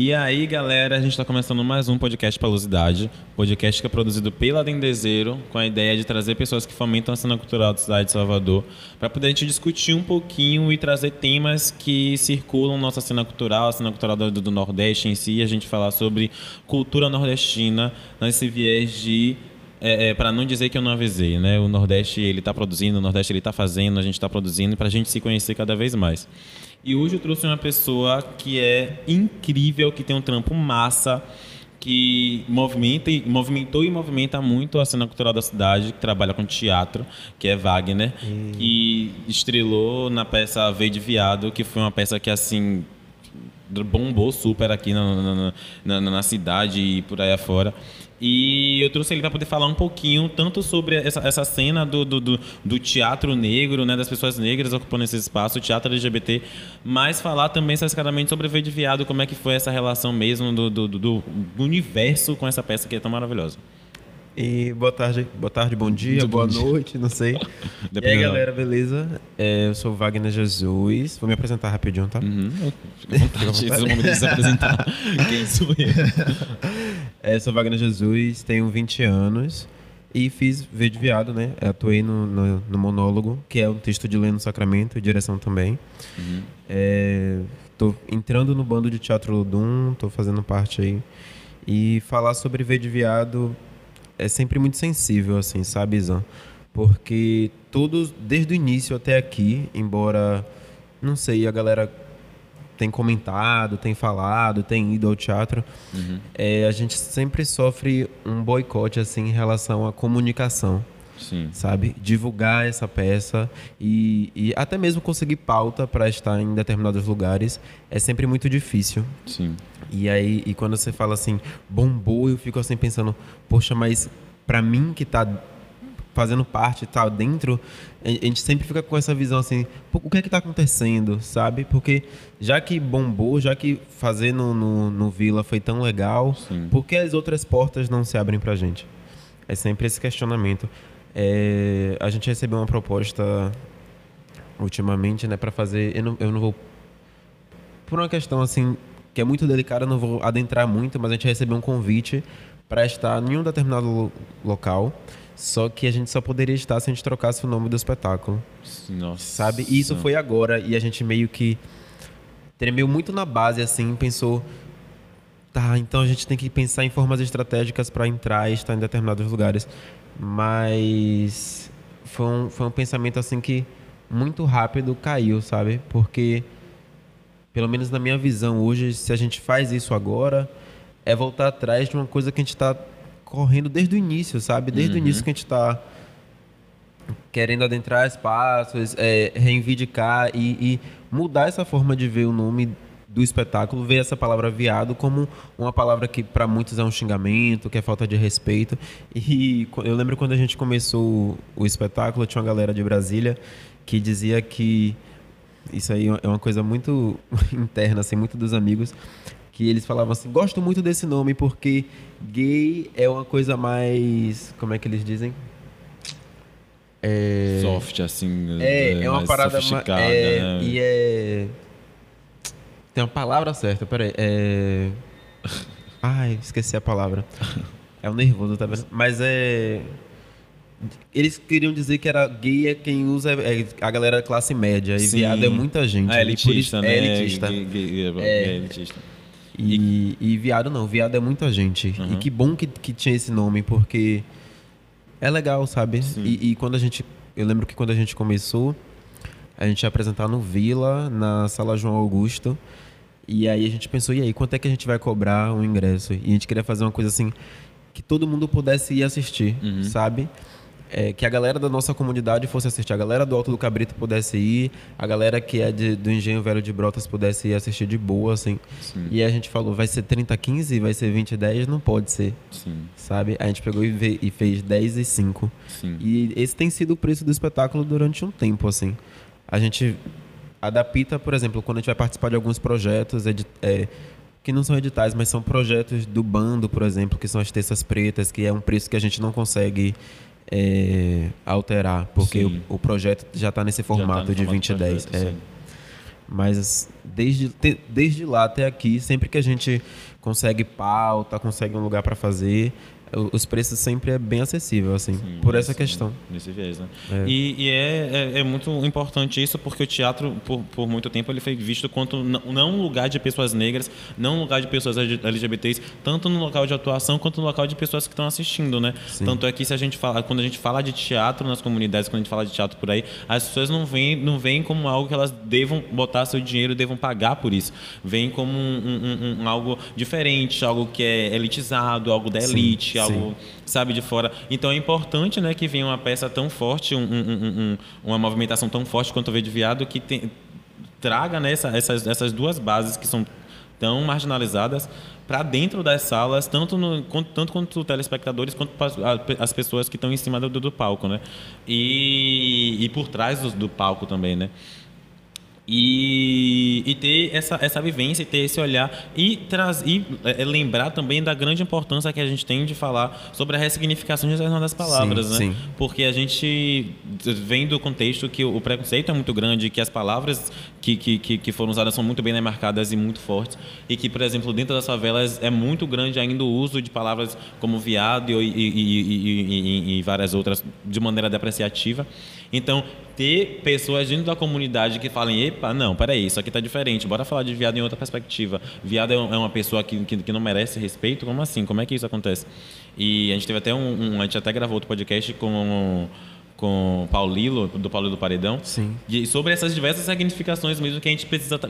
E aí, galera, a gente está começando mais um podcast Palusidade, podcast que é produzido pela Dendezeiro, com a ideia de trazer pessoas que fomentam a cena cultural da cidade de Salvador, para poder a gente discutir um pouquinho e trazer temas que circulam nossa cena cultural, a cena cultural do, do Nordeste em si, a gente falar sobre cultura nordestina, nesse viés de é, é, para não dizer que eu não avisei, né? O Nordeste ele está produzindo, o Nordeste ele está fazendo, a gente está produzindo para a gente se conhecer cada vez mais. E hoje eu trouxe uma pessoa que é incrível, que tem um trampo massa, que movimenta, movimentou e movimenta muito a cena cultural da cidade, que trabalha com teatro, que é Wagner, hum. que estrelou na peça Veio de Viado, que foi uma peça que, assim, bombou super aqui na, na, na, na cidade e por aí afora. E eu trouxe ele para poder falar um pouquinho tanto sobre essa, essa cena do, do, do, do, teatro negro, né, das pessoas negras ocupando esse espaço, o teatro LGBT, mas falar também especificamente sobre o Veio de Viado, como é que foi essa relação mesmo do, do, do universo com essa peça que é tão maravilhosa. E boa tarde, boa tarde, bom dia, boa noite, não sei. e aí, galera, beleza? É, eu sou Wagner Jesus. Vou me apresentar rapidinho, tá? Uhum. Fica à momento de se apresentar. Quem sou eu? é, sou Wagner Jesus, tenho 20 anos e fiz V de Viado, né? Atuei no, no, no, monólogo, que é um texto de Leno Sacramento, direção também. Uhum. É, tô entrando no bando de teatro Ludum, tô fazendo parte aí. E falar sobre V de Viado é sempre muito sensível, assim, sabe, Zan? Porque todos, desde o início até aqui, embora, não sei, a galera tem comentado, tem falado, tem ido ao teatro, uhum. é, a gente sempre sofre um boicote, assim, em relação à comunicação. Sim. sabe? Divulgar essa peça e, e até mesmo conseguir pauta para estar em determinados lugares é sempre muito difícil. Sim. E aí, e quando você fala assim, bombou, eu fico assim pensando, poxa, mas para mim que tá fazendo parte, tá dentro, a gente sempre fica com essa visão assim, o que é que tá acontecendo, sabe? Porque já que bombou, já que fazer no, no, no Vila foi tão legal, Sim. por que as outras portas não se abrem pra gente? É sempre esse questionamento. É, a gente recebeu uma proposta ultimamente, né, para fazer. Eu não, eu não vou. Por uma questão assim, que é muito delicada, eu não vou adentrar muito, mas a gente recebeu um convite para estar em um determinado local. Só que a gente só poderia estar se a gente trocasse o nome do espetáculo. Nossa. Sabe? E isso foi agora e a gente meio que tremeu muito na base, assim, pensou. Tá, então a gente tem que pensar em formas estratégicas para entrar e estar em determinados lugares. Mas foi um, foi um pensamento assim que muito rápido caiu, sabe? Porque, pelo menos na minha visão hoje, se a gente faz isso agora, é voltar atrás de uma coisa que a gente está correndo desde o início, sabe? Desde uhum. o início que a gente está querendo adentrar espaços, é, reivindicar e, e mudar essa forma de ver o nome do espetáculo vê essa palavra viado como uma palavra que para muitos é um xingamento, que é falta de respeito. E eu lembro quando a gente começou o espetáculo, tinha uma galera de Brasília que dizia que isso aí é uma coisa muito interna, assim, muito dos amigos, que eles falavam assim: gosto muito desse nome porque gay é uma coisa mais. Como é que eles dizem? É... Soft, assim. É, é, é uma parada. É, né? E é tem uma palavra certa, peraí. É. Ai, esqueci a palavra. É o nervoso, tá vendo? Mas é. Eles queriam dizer que era gay é quem usa é a galera classe média e Sim. viado é muita gente. É elitista, né? É elitista. Gay, gay, é, é elitista. E, e, viado não, viado é muita gente. Uhum. E que bom que, que tinha esse nome, porque é legal, sabe? E, e, quando a gente. Eu lembro que quando a gente começou, a gente ia apresentar no Vila, na sala João Augusto. E aí a gente pensou, e aí, quanto é que a gente vai cobrar um ingresso? E a gente queria fazer uma coisa assim que todo mundo pudesse ir assistir, uhum. sabe? É, que a galera da nossa comunidade fosse assistir, a galera do Alto do Cabrito pudesse ir, a galera que é de, do Engenho Velho de Brotas pudesse ir assistir de boa, assim. Sim. E a gente falou, vai ser 30-15, vai ser 20-10? Não pode ser, Sim. sabe? A gente pegou e, e fez 10 e 5. Sim. E esse tem sido o preço do espetáculo durante um tempo, assim. A gente adapta, por exemplo, quando a gente vai participar de alguns projetos é, que não são editais, mas são projetos do bando, por exemplo, que são as terças pretas, que é um preço que a gente não consegue é, alterar, porque o, o, projeto já está nesse formato tá de 20 e 10. É. Mas desde, desde lá até aqui, sempre que a gente consegue pauta, consegue um lugar para fazer, os preços sempre é bem acessível, assim, Sim, por essa questão. Nesse viés, né? É. E, e é, é, é, muito importante isso porque o teatro, por, por muito tempo, ele foi visto quanto não um lugar de pessoas negras, não um lugar de pessoas LGBTs, tanto no local de atuação quanto no local de pessoas que estão assistindo, né? Sim. Tanto é que se a gente fala, quando a gente fala de teatro nas comunidades, quando a gente fala de teatro por aí, as pessoas não veem, não veem como algo que elas devam botar seu dinheiro, devam pagar por isso. Vêm como um, um, um, algo diferente, algo que é elitizado, algo da elite, Sim algo, Sim. sabe, de fora. Então é importante né, que venha uma peça tão forte, um, um, um, uma movimentação tão forte quanto o V de Viado, que tem, traga né, essa, essas, essas duas bases que são tão marginalizadas para dentro das salas, tanto, no, tanto quanto os telespectadores, quanto as pessoas que estão em cima do, do palco, né? E, e por trás do, do palco também, né? E, e, ter essa, essa vivência, ter esse olhar e, traz, e é, lembrar também da grande importância que a gente tem de falar sobre a ressignificação das palavras, sim, né? Sim. Porque a gente vem do contexto que o preconceito é muito grande, que as palavras que, que, que foram usadas são muito bem demarcadas e muito fortes, e que, por exemplo, dentro das favelas é muito grande ainda o uso de palavras como viado e, e, e várias outras de maneira depreciativa. Então, ter pessoas dentro da comunidade que falem, epa, não, peraí, isso aqui tá diferente, bora falar de viado em outra perspectiva. Viado é, é uma pessoa que, que, que não merece respeito? Como assim? Como é que isso acontece? E a gente teve até um, um a gente até gravou outro podcast com com Paulilo, do Paulilo Paredão. Sim. E sobre essas diversas significações mesmo que a gente precisa... Tá,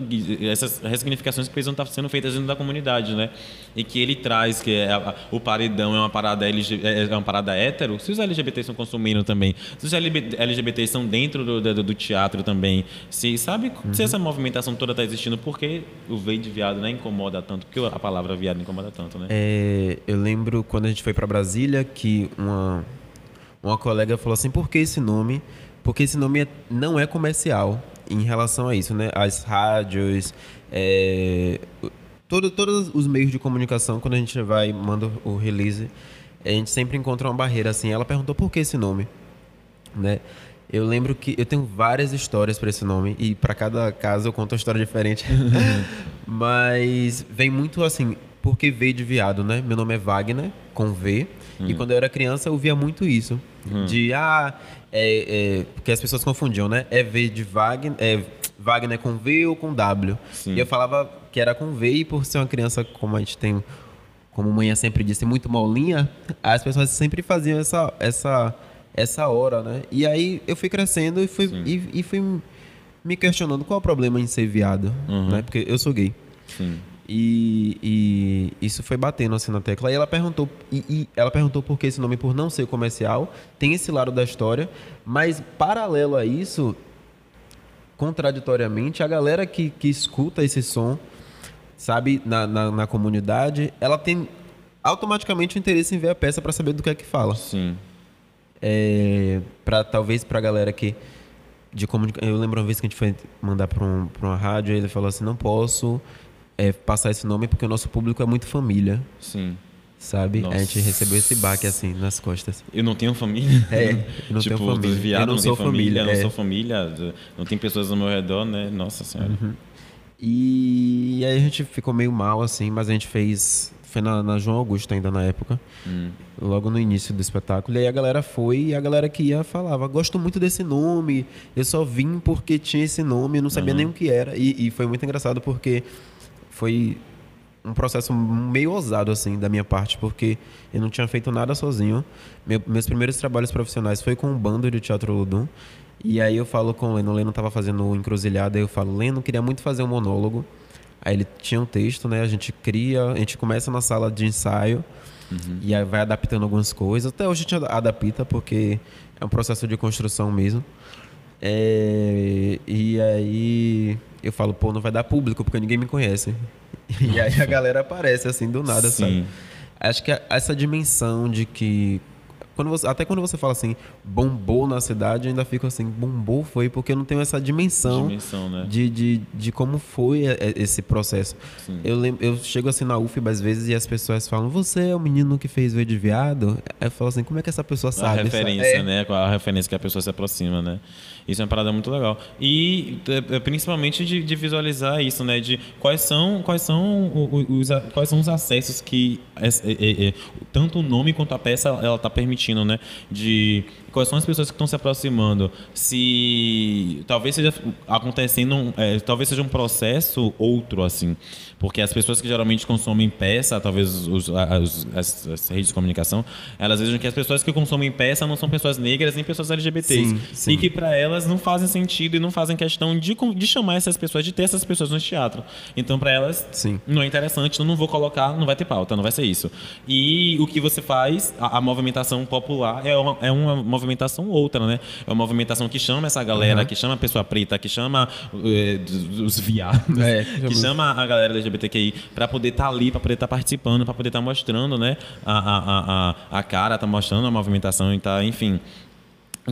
essas ressignificações que precisam estar tá sendo feitas dentro da comunidade, né? E que ele traz que é, o Paredão é uma parada LG, é, é uma parada hétero. Se os LGBTs estão consumindo também, se os LGBTs estão dentro do, do, do, teatro também, se sabe uhum. se essa movimentação toda está existindo, por que o veio de viado né, incomoda tanto? Porque a palavra viado incomoda tanto, né? É, eu lembro quando a gente foi para Brasília que uma uma colega falou assim: por que esse nome? Porque esse nome é, não é comercial em relação a isso, né? As rádios, é, todo, todos os meios de comunicação, quando a gente vai manda o release, a gente sempre encontra uma barreira assim. Ela perguntou por que esse nome, né? Eu lembro que eu tenho várias histórias para esse nome e para cada caso eu conto uma história diferente. Mas vem muito assim, porque veio de viado, né? Meu nome é Wagner, com V. Hum. E quando eu era criança eu via muito isso. Hum. De, ah, é, é, porque as pessoas confundiam, né? É V de Wagner, é Wagner com V ou com W. Sim. E eu falava que era com V e por ser uma criança, como a gente tem, como mãe sempre disse, muito molinha, as pessoas sempre faziam essa, essa, essa hora, né? E aí eu fui crescendo e fui, e, e, fui me questionando qual é o problema em ser viado, uhum. né? Porque eu sou gay. Sim. E, e, isso foi batendo assim na tecla. Aí ela perguntou, e, e, ela perguntou por que esse nome por não ser comercial. Tem esse lado da história, mas paralelo a isso, contraditoriamente, a galera que, que escuta esse som, sabe, na, na, na comunidade, ela tem automaticamente o interesse em ver a peça para saber do que é que fala. Sim. É, para talvez para a galera que de comunicação, eu lembro uma vez que a gente foi mandar para um, uma rádio, e ele falou assim, não posso é, passar esse nome porque o nosso público é muito família. Sim. Sabe? Nossa. A gente recebeu esse baque assim nas costas. Eu não tenho família? É, eu não tipo, tenho família. Viado, eu não, não sou família, família é. não sou família, não tem pessoas ao meu redor, né? Nossa Senhora. Uhum. E aí a gente ficou meio mal assim, mas a gente fez foi na, na, João Augusto ainda na época, hum. logo no início do espetáculo. E aí a galera foi e a galera que ia falava: Gosto muito desse nome, eu só vim porque tinha esse nome, eu não sabia uhum. nem o que era. E, e, foi muito engraçado porque foi um processo meio ousado assim da minha parte, porque eu não tinha feito nada sozinho. Meu, meus primeiros trabalhos profissionais foi com um bando de teatro Ludum. E aí eu falo com o Leno, o Leno estava fazendo encruzilhada, eu falo, Leno, queria muito fazer um monólogo. Aí ele tinha um texto, né? A gente cria, a gente começa na sala de ensaio uhum. e aí vai adaptando algumas coisas. Até hoje a gente adapta, porque é um processo de construção mesmo. É, e aí eu falo, pô, não vai dar público porque ninguém me conhece. E aí a galera aparece assim do nada, Sim. sabe? Acho que essa dimensão de que quando você, até quando você fala assim, bombou na cidade, ainda fico assim, bombou foi porque eu não tenho essa dimensão, dimensão né? de, de, de como foi esse processo. Eu, lembro, eu chego assim na UFB às vezes e as pessoas falam, você é o menino que fez o de viado? Eu falo assim, como é que essa pessoa sabe? A referência, é. né? Qual a referência que a pessoa se aproxima, né? Isso é uma parada muito legal. E é, é, principalmente de, de visualizar isso, né? De quais são, quais são os, quais são os acessos que é, é, é, tanto o nome quanto a peça ela está permitindo, né? De quais são as pessoas que estão se aproximando. Se talvez seja acontecendo, é, talvez seja um processo outro assim, porque as pessoas que geralmente consomem peça, talvez os, as, as, as, redes de comunicação, elas vejam que as pessoas que consomem peça não são pessoas negras nem pessoas LGBTs sim, sim. e que para elas não fazem sentido e não fazem questão de, de chamar essas pessoas, de ter essas pessoas no teatro. Então para elas sim. não é interessante, então não vou colocar, não vai ter pauta, não vai ser isso. E o que você faz, a, a movimentação popular é uma, é uma movimentação outra, né? É uma movimentação que chama essa galera, uhum. que chama a pessoa preta, que chama eh, os viados, é, que chama a galera LGBTQI para poder estar tá ali, para poder estar tá participando, para poder estar tá mostrando, né? A, a, a, a cara, tá mostrando a movimentação e tá, enfim,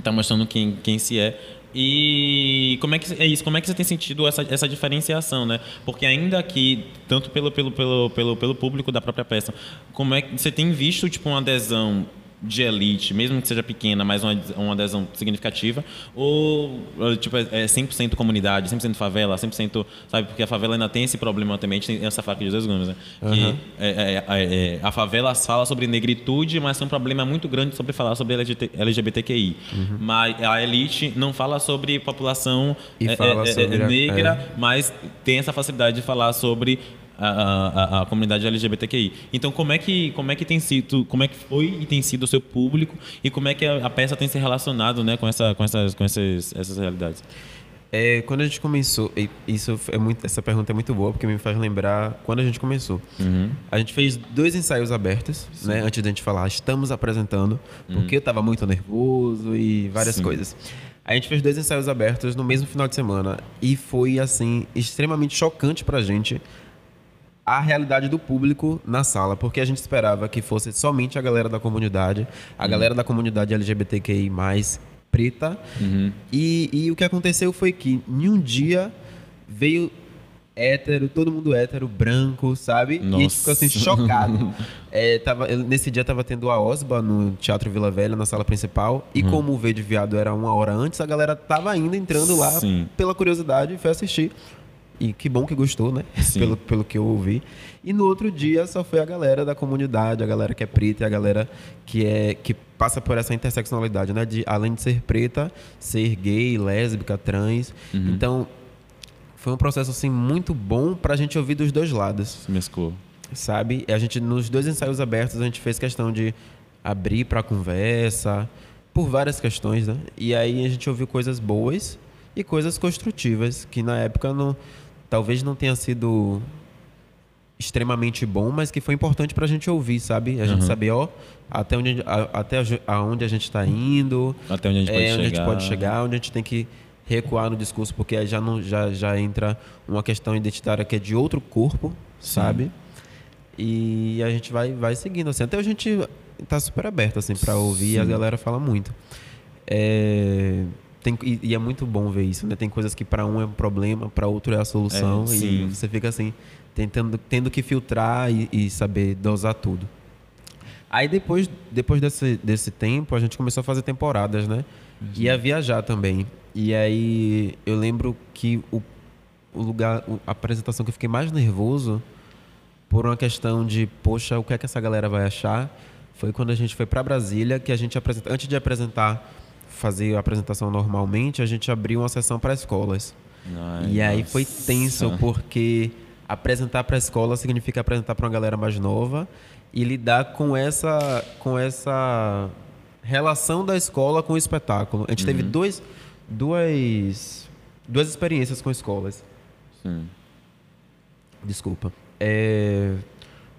tá mostrando quem, quem se é. E como é que é isso? Como é que você tem sentido essa, essa diferenciação, né? Porque ainda aqui, tanto pelo, pelo, pelo, pelo, pelo público da própria peça, como é que você tem visto tipo uma adesão de elite, mesmo que seja pequena, mas uma, uma adesão significativa, ou tipo, é 100% comunidade, 100% favela, 100%, sabe? Porque a favela ainda tem esse problema também, tem essa faca de dois gumes, né? Uhum. Que é, é, é, a favela fala sobre negritude, mas tem um problema muito grande sobre falar sobre LGBTQI. Uhum. Mas a elite não fala sobre população é, fala é, sobre negra, mas tem essa facilidade de falar sobre a, a, a, comunidade LGBTQI. Então, como é que como é que tem sido, como é que foi e tem sido o seu público e como é que a, a peça tem se relacionado, né, com essa com essas com essas, essas realidades? É, quando a gente começou, isso é muito, essa pergunta é muito boa porque me faz lembrar quando a gente começou. Uhum. A gente fez dois ensaios abertos, Sim. né, antes de a gente falar, estamos apresentando, porque uhum. eu estava muito nervoso e várias Sim. coisas. A gente fez dois ensaios abertos no mesmo final de semana e foi assim extremamente chocante pra gente a realidade do público na sala, porque a gente esperava que fosse somente a galera da comunidade, a uhum. galera da comunidade LGBTQI+, preta. Uhum. E, e o que aconteceu foi que, em um dia, veio hétero, todo mundo hétero, branco, sabe? Nossa. E a gente ficou assim, chocado. é, tava, nesse dia tava tendo a Osba no Teatro Vila Velha, na sala principal. E uhum. como o V de Viado era uma hora antes, a galera tava ainda entrando lá Sim. pela curiosidade e foi assistir. E que bom que gostou, né? Pelo, pelo que eu ouvi. E no outro dia só foi a galera da comunidade, a galera que é preta, a galera que é que passa por essa interseccionalidade, né? De além de ser preta, ser gay, lésbica, trans. Uhum. Então, foi um processo assim muito bom para a gente ouvir dos dois lados. Se mesclou. Sabe? A gente nos dois ensaios abertos a gente fez questão de abrir para conversa por várias questões, né? E aí a gente ouviu coisas boas e coisas construtivas que na época não talvez não tenha sido extremamente bom, mas que foi importante para a gente ouvir, sabe? A gente uhum. saber, ó, até onde, a, até aonde a gente está indo, até onde a gente, é, pode, onde chegar. a gente pode chegar, onde a gente tem que recuar no discurso, porque aí já, não, já, já entra uma questão identitária que é de outro corpo, Sim. sabe? E a gente vai, vai seguindo, assim. Até a gente tá super aberto, assim, para ouvir Sim. e a galera fala muito. É... Tem, e, e, é muito bom ver isso, né? Tem coisas que para um é um problema, para outro é a solução. É, e você fica assim, tentando, tendo que filtrar e, e saber dosar tudo. Aí depois, depois desse, desse tempo, a gente começou a fazer temporadas, né? Uhum. E a viajar também. E aí eu lembro que o, o lugar, a apresentação que eu fiquei mais nervoso por uma questão de, poxa, o que é que essa galera vai achar? Foi quando a gente foi para Brasília, que a gente apresenta, antes de apresentar fazer a apresentação normalmente, a gente abriu uma sessão para escolas. Ai, e aí foi tenso, porque apresentar para a escola significa apresentar para uma galera mais nova e lidar com essa, com essa relação da escola com o espetáculo. A gente uhum. teve dois, duas, duas experiências com escolas. Sim. Desculpa. É,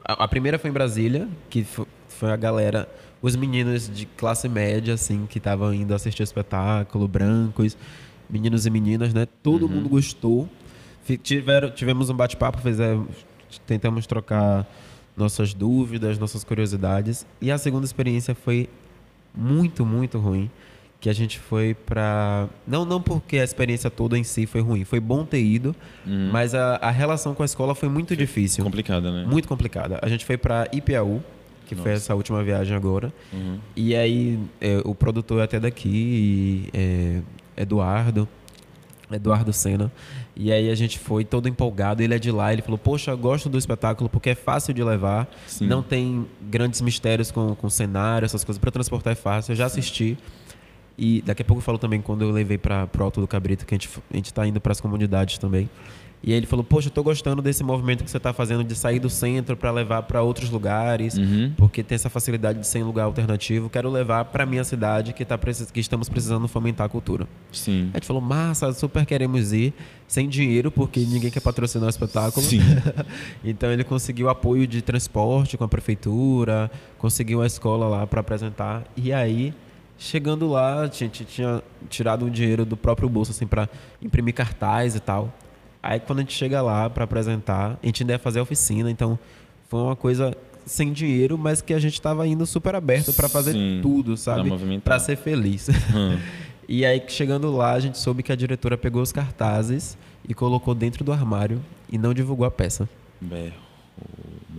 a, a, primeira foi em Brasília, que foi, foi a galera os meninos de classe média, assim, que estavam indo assistir o espetáculo, brancos, meninos e meninas, né? Todo uhum. mundo gostou. Tiveram, tivemos um bate-papo, tentamos trocar nossas dúvidas, nossas curiosidades. E a segunda experiência foi muito, muito ruim que a gente foi para não não porque a experiência toda em si foi ruim, foi bom ter ido, uhum. mas a, a relação com a escola foi muito foi difícil, complicada, né? Muito complicada. A gente foi para Ipiaú, que Nossa. foi essa última viagem agora, uhum. e aí é, o produtor é até daqui, é, Eduardo, Eduardo Senna. E aí a gente foi todo empolgado, ele é de lá, ele falou, poxa, gosto do espetáculo porque é fácil de levar, Sim. não tem grandes mistérios com, com cenário, essas coisas, para transportar é fácil, eu já assisti. E daqui a pouco eu falo também quando eu levei para o Alto do Cabrito, que a gente a está indo para as comunidades também. E aí ele falou: Poxa, eu estou gostando desse movimento que você está fazendo de sair do centro para levar para outros lugares, uhum. porque tem essa facilidade de ser em lugar alternativo. Quero levar para minha cidade que, tá, que estamos precisando fomentar a cultura. Sim. A gente falou: Massa, super queremos ir, sem dinheiro, porque ninguém quer patrocinar o espetáculo. Sim. então ele conseguiu apoio de transporte com a prefeitura, conseguiu a escola lá para apresentar. E aí Chegando lá, a gente tinha tirado um dinheiro do próprio bolso, assim, para imprimir cartaz e tal. Aí, quando a gente chega lá para apresentar, a gente ainda ia fazer a oficina, então foi uma coisa sem dinheiro, mas que a gente estava indo super aberto para fazer Sim, tudo, sabe? Para ser feliz. Hum. e aí, chegando lá, a gente soube que a diretora pegou os cartazes e colocou dentro do armário e não divulgou a peça. Berro.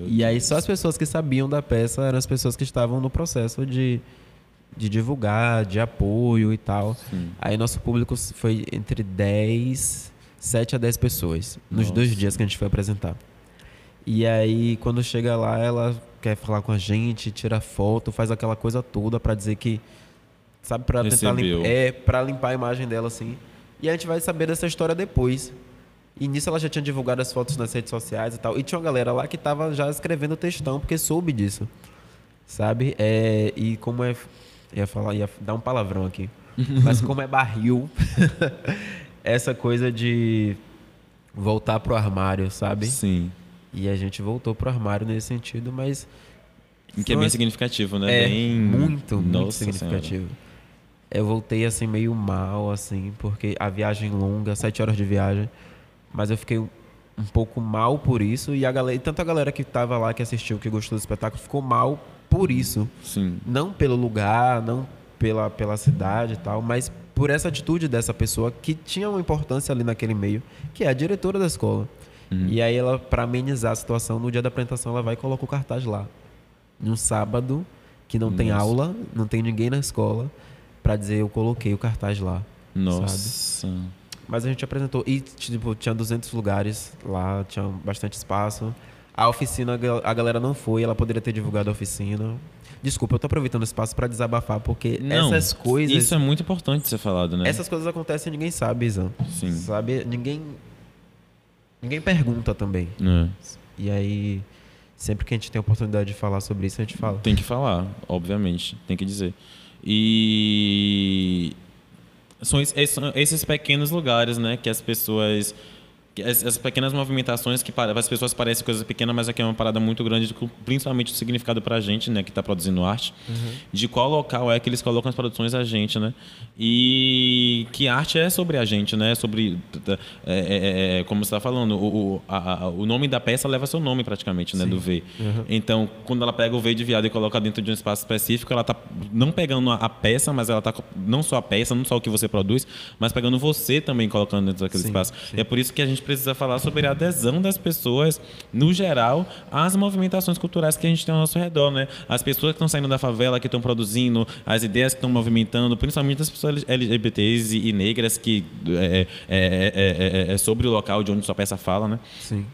e aí, só as pessoas que sabiam da peça eram as pessoas que estavam no processo de de divulgar, de apoio e tal. Sim. Aí nosso público foi entre 10, 7 a 10 pessoas nos Nossa. dois dias que a gente foi apresentar. E aí quando chega lá, ela quer falar com a gente, tira foto, faz aquela coisa toda para dizer que sabe para tentar limpar, é para limpar a imagem dela assim. E a gente vai saber dessa história depois. E nisso ela já tinha divulgado as fotos nas redes sociais e tal. E tinha uma galera lá que tava já escrevendo textão porque soube disso. Sabe? É, e como é Ia falar, ia dar um palavrão aqui. Mas como é barril, essa coisa de voltar pro armário, sabe? Sim. E a gente voltou pro armário nesse sentido, mas. Que é bem significativo, né? É, bem... muito, muito Nossa significativo. Senhora. Eu voltei assim meio mal, assim, porque a viagem longa, sete horas de viagem, mas eu fiquei um pouco mal por isso e a galera, tanto a galera que estava lá que assistiu, que gostou do espetáculo, ficou mal por isso. Sim. Não pelo lugar, não pela, pela cidade e tal, mas por essa atitude dessa pessoa que tinha uma importância ali naquele meio, que é a diretora da escola. Uhum. E aí ela, para amenizar a situação, no dia da apresentação, ela vai e coloca o cartaz lá. Num sábado, que não Nossa. tem aula, não tem ninguém na escola, para dizer eu coloquei o cartaz lá. Nossa. Sabe? Mas a gente apresentou. E, tipo, tinha 200 lugares lá, tinha bastante espaço. A oficina, a galera não foi, ela poderia ter divulgado a oficina. Desculpa, eu tô aproveitando o espaço para desabafar, porque não, essas coisas. Isso é muito importante ser falado, né? Essas coisas acontecem e ninguém sabe, Izan. Sim. Sabe? Ninguém. Ninguém pergunta também. É. E aí, sempre que a gente tem a oportunidade de falar sobre isso, a gente fala. Tem que falar, obviamente. Tem que dizer. E. São esses pequenos lugares, né, que as pessoas as, pequenas movimentações que para as pessoas parecem coisas pequenas, mas aqui é uma parada muito grande, principalmente o significado para a gente, né, que está produzindo arte, uhum. de qual local é que eles colocam as produções a gente, né? E que arte é sobre a gente, né? Sobre, é, é, é, é como você está falando, o, a, o nome da peça leva seu nome praticamente, né, Sim. do V. Uhum. Então, quando ela pega o V de viado e coloca dentro de um espaço específico, ela está não pegando a, peça, mas ela está não só a peça, não só o que você produz, mas pegando você também colocando dentro daquele sim, espaço. Sim. É por isso que a gente precisa falar sobre a adesão das pessoas, no geral, às movimentações culturais que a gente tem ao nosso redor, né? As pessoas que estão saindo da favela, que estão produzindo, as ideias que estão movimentando, principalmente as pessoas LGBTs e, negras, que é, é, é, é, sobre o local de onde sua peça fala, né? Sim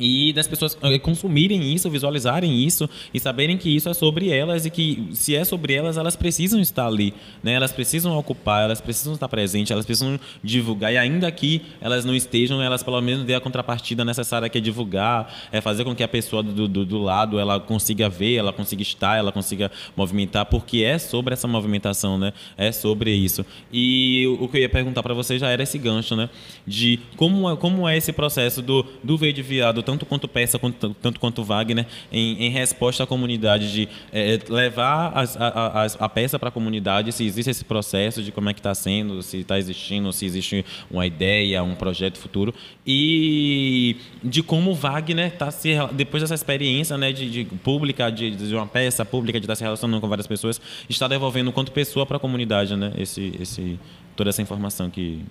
e das pessoas eh, consumirem isso, visualizarem isso e saberem que isso é sobre elas e que se é sobre elas, elas precisam estar ali, né? Elas precisam ocupar, elas precisam estar presentes, elas precisam divulgar e ainda que elas não estejam, elas pelo menos dê a contrapartida necessária que é divulgar, é fazer com que a pessoa do, do, do lado ela consiga ver, ela consiga estar, ela consiga movimentar, porque é sobre essa movimentação, né? É sobre isso. E o que eu ia perguntar para você já era esse gancho, né? De como é, como é esse processo do do veio de viado tanto quanto peça, quanto, tanto quanto Wagner, em, em resposta à comunidade, de é, levar as, a, a, a, peça para a comunidade, se existe esse processo de como é que está sendo, se está existindo, se existe uma ideia, um projeto futuro, e de como Wagner está se depois dessa experiência né, de, de pública, de, de, uma peça pública, de estar se relacionando com várias pessoas, está devolvendo quanto pessoa para a comunidade, né, esse, esse, toda essa informação que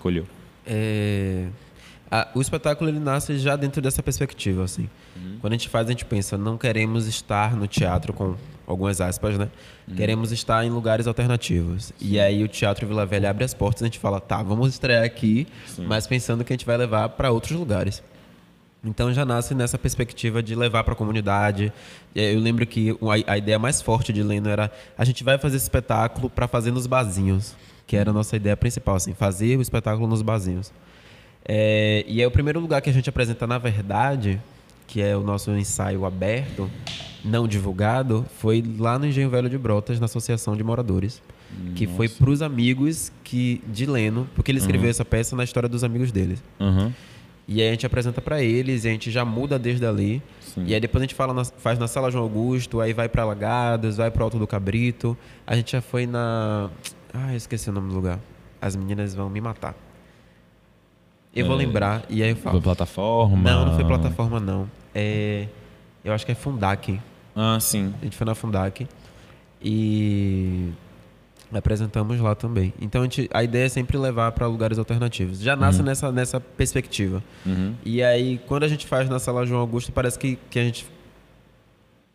colheu. É, a, o espetáculo ele nasce já dentro dessa perspectiva, assim. Uhum. Quando a gente faz, a gente pensa, não queremos estar no teatro com algumas aspas, né? Uhum. Queremos estar em lugares alternativos. Sim. E aí o Teatro Vila Velha abre as portas a gente fala, tá, vamos estrear aqui, Sim. mas pensando que a gente vai levar para outros lugares. Então já nasce nessa perspectiva de levar para a comunidade. Eu lembro que a ideia mais forte de Leno era a gente vai fazer esse espetáculo para fazer nos barzinhos, que era a nossa ideia principal, assim, fazer o espetáculo nos barzinhos. É, e é o primeiro lugar que a gente apresenta, na verdade, que é o nosso ensaio aberto, não divulgado, foi lá no Engenho Velho de Brotas, na Associação de Moradores. Nossa. Que foi para os amigos que, de Leno, porque ele escreveu uhum. essa peça na história dos amigos dele. Uhum. E aí a gente apresenta para eles e a gente já muda desde ali. Sim. E aí depois a gente fala na, faz na Sala João Augusto, aí vai para Alagados, vai para Alto do Cabrito. A gente já foi na. Ah, esqueci o nome do lugar. As meninas vão me matar. Eu é, vou lembrar e aí eu falo. Foi plataforma? Não, não foi plataforma, não. É, eu acho que é Fundac. Ah, sim. A gente foi na Fundac. E apresentamos lá também. Então a, gente, a ideia é sempre levar para lugares alternativos. Já nasce uhum. nessa, nessa perspectiva. Uhum. E aí, quando a gente faz na Sala João Augusto, parece que, que a gente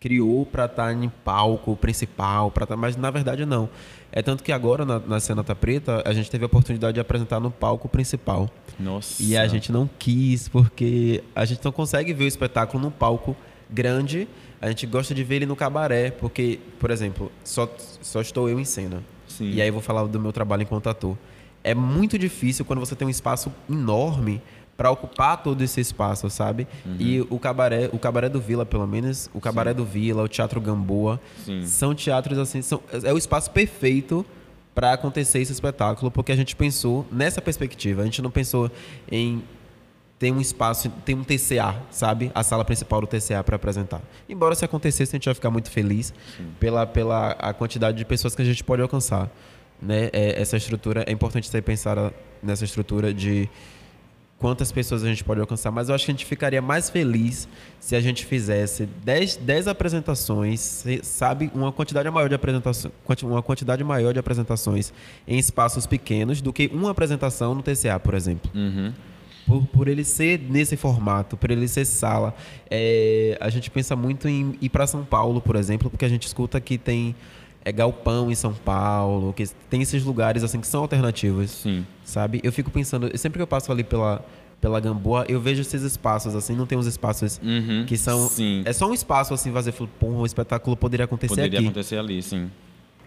criou para estar tá em palco principal, para tá, mas na verdade não. É tanto que agora na, na Cena Tá Preta a gente teve a oportunidade de apresentar no palco principal. Nossa. E a gente não quis porque a gente não consegue ver o espetáculo no palco grande. A gente gosta de ver ele no cabaré, porque, por exemplo, só, só estou eu em cena. Sim. E aí eu vou falar do meu trabalho enquanto ator. É muito difícil quando você tem um espaço enorme para ocupar todo esse espaço, sabe? Uhum. E o cabaré, o cabaré do Vila, pelo menos, o cabaré Sim. do Vila, o Teatro Gamboa, Sim. são teatros assim, são, é o espaço perfeito para acontecer esse espetáculo, porque a gente pensou nessa perspectiva. A gente não pensou em ter um espaço, tem um TCA, sabe? A sala principal do TCA para apresentar. Embora se acontecesse, a gente vai ficar muito feliz pela, pela a quantidade de pessoas que a gente pode alcançar. Né? É, essa estrutura, é importante você pensar nessa estrutura de quantas pessoas a gente pode alcançar, mas eu acho que a gente ficaria mais feliz se a gente fizesse 10, 10 apresentações, sabe, uma quantidade maior de apresentações, uma quantidade maior de apresentações em espaços pequenos do que uma apresentação no TCA, por exemplo. Uhum. Por, por ele ser nesse formato, por ele ser sala. É, a gente pensa muito em ir para São Paulo, por exemplo, porque a gente escuta que tem é galpão em São Paulo, que tem esses lugares assim que são alternativos. Sim. Sabe? Eu fico pensando, sempre que eu passo ali pela pela Gamboa, eu vejo esses espaços assim, não tem uns espaços uhum, que são sim. é só um espaço assim vazio, pô, o espetáculo poderia acontecer poderia aqui. Poderia acontecer ali, sim.